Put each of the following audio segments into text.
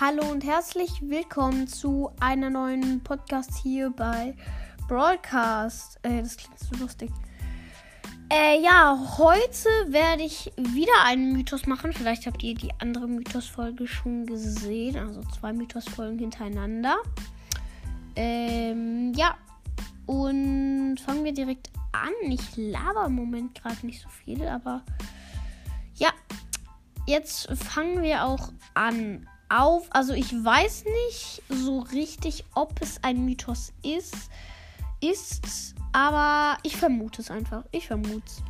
Hallo und herzlich willkommen zu einer neuen Podcast hier bei Broadcast. Äh, das klingt so lustig. Äh, ja, heute werde ich wieder einen Mythos machen. Vielleicht habt ihr die andere Mythos-Folge schon gesehen. Also zwei Mythos-Folgen hintereinander. Ähm, ja. Und fangen wir direkt an. Ich laber im Moment gerade nicht so viel, aber ja. Jetzt fangen wir auch an auf. Also ich weiß nicht so richtig, ob es ein Mythos ist. Ist, aber ich vermute es einfach. Ich vermute es.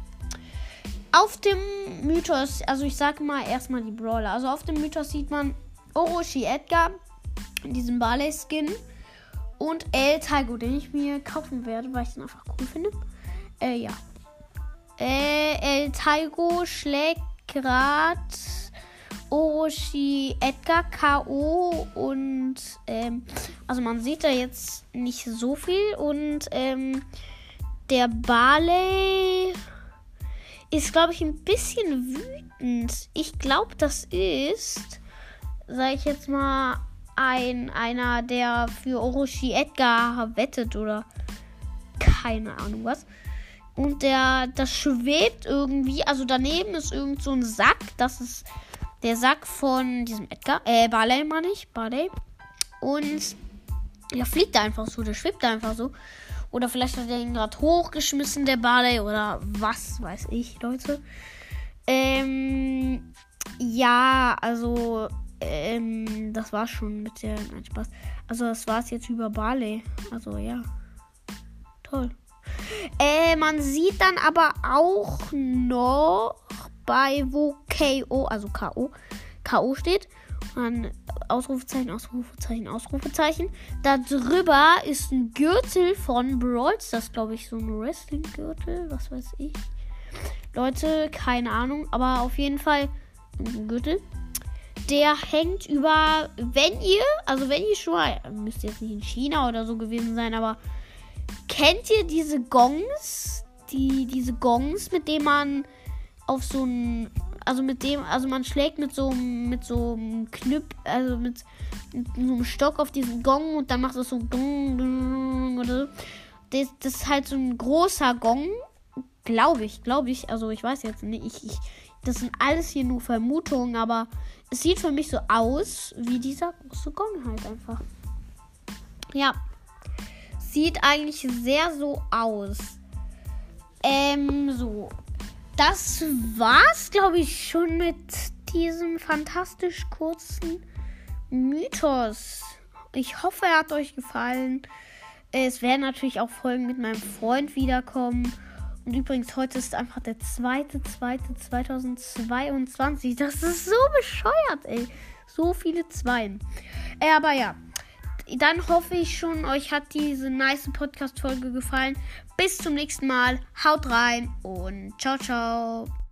Auf dem Mythos, also ich sage mal erstmal die Brawler. Also auf dem Mythos sieht man Orochi Edgar in diesem Barley-Skin und El Taigo, den ich mir kaufen werde, weil ich den einfach cool finde. Äh, ja. Äh, El Taigo schlägt gerade Orochi Edgar K.O. und ähm, also man sieht da jetzt nicht so viel und ähm, der Barley ist, glaube ich, ein bisschen wütend. Ich glaube, das ist, sage ich jetzt mal, ein einer, der für Orochi Edgar wettet oder keine Ahnung was. Und der, das schwebt irgendwie, also daneben ist irgend so ein Sack, das ist der Sack von diesem Edgar, äh, Barley meine ich, Barley. Und der fliegt einfach so, der schwebt einfach so. Oder vielleicht hat er ihn gerade hochgeschmissen, der Barley, oder was weiß ich, Leute. Ähm, ja, also, ähm, das war's schon mit der, nein, Spaß. Also, das war's jetzt über Barley. Also, ja. Toll. Äh, man sieht dann aber auch noch bei wo KO, also K.O., K.O. steht. Und Ausrufezeichen, Ausrufezeichen, Ausrufezeichen. Da drüber ist ein Gürtel von Brawls. Das glaube ich so ein Wrestling-Gürtel. Was weiß ich. Leute, keine Ahnung. Aber auf jeden Fall ein Gürtel. Der hängt über, wenn ihr, also wenn ihr schon mal, müsst jetzt nicht in China oder so gewesen sein, aber kennt ihr diese Gongs? Die, diese Gongs, mit denen man auf so ein, also mit dem, also man schlägt mit so mit so einem Knüpp, also mit, mit, so einem Stock auf diesen Gong und dann macht es so Gong, oder so. Das, das ist halt so ein großer Gong, glaube ich, glaube ich. Also ich weiß jetzt nicht, ich, ich, das sind alles hier nur Vermutungen, aber es sieht für mich so aus wie dieser große Gong halt einfach. Ja, sieht eigentlich sehr so aus. Ähm, so das war's, glaube ich, schon mit diesem fantastisch kurzen Mythos. Ich hoffe, er hat euch gefallen. Es werden natürlich auch Folgen mit meinem Freund wiederkommen. Und übrigens, heute ist einfach der 2.2.2022. Das ist so bescheuert, ey. So viele Zweien. Äh, aber ja, dann hoffe ich schon, euch hat diese nice Podcast-Folge gefallen. Bis zum nächsten Mal. Haut rein und ciao, ciao.